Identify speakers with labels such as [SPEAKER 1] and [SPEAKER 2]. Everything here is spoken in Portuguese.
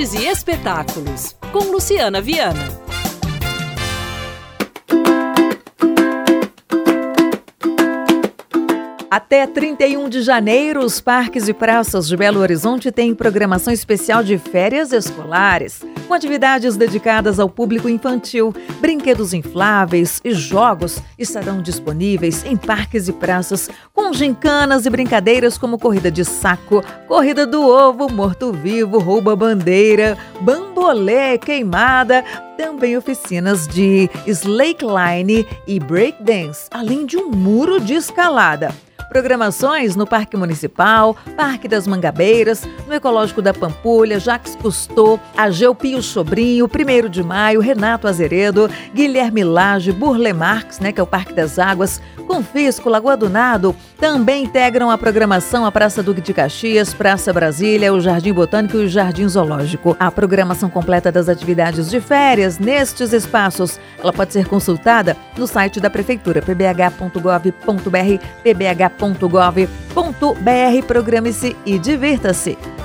[SPEAKER 1] E espetáculos, com Luciana Viana.
[SPEAKER 2] Até 31 de janeiro, os parques e praças de Belo Horizonte têm programação especial de férias escolares, com atividades dedicadas ao público infantil. Brinquedos infláveis e jogos estarão disponíveis em parques e praças, com gincanas e brincadeiras como corrida de saco, corrida do ovo, morto-vivo, rouba-bandeira, bambolê, queimada, também oficinas de slackline e breakdance, além de um muro de escalada. Programações no Parque Municipal, Parque das Mangabeiras, no Ecológico da Pampulha, Jacques Cousteau, Ageu Pio Sobrinho, 1 de Maio, Renato Azeredo, Guilherme Lage, Burle Marx, né, que é o Parque das Águas, Confisco, Lagoa do Nado. Também integram a programação a Praça Duque de Caxias, Praça Brasília, o Jardim Botânico e o Jardim Zoológico. A programação completa das atividades de férias nestes espaços, ela pode ser consultada no site da Prefeitura, pbh.gov.br, pbh.gov.br. Programe-se e divirta-se.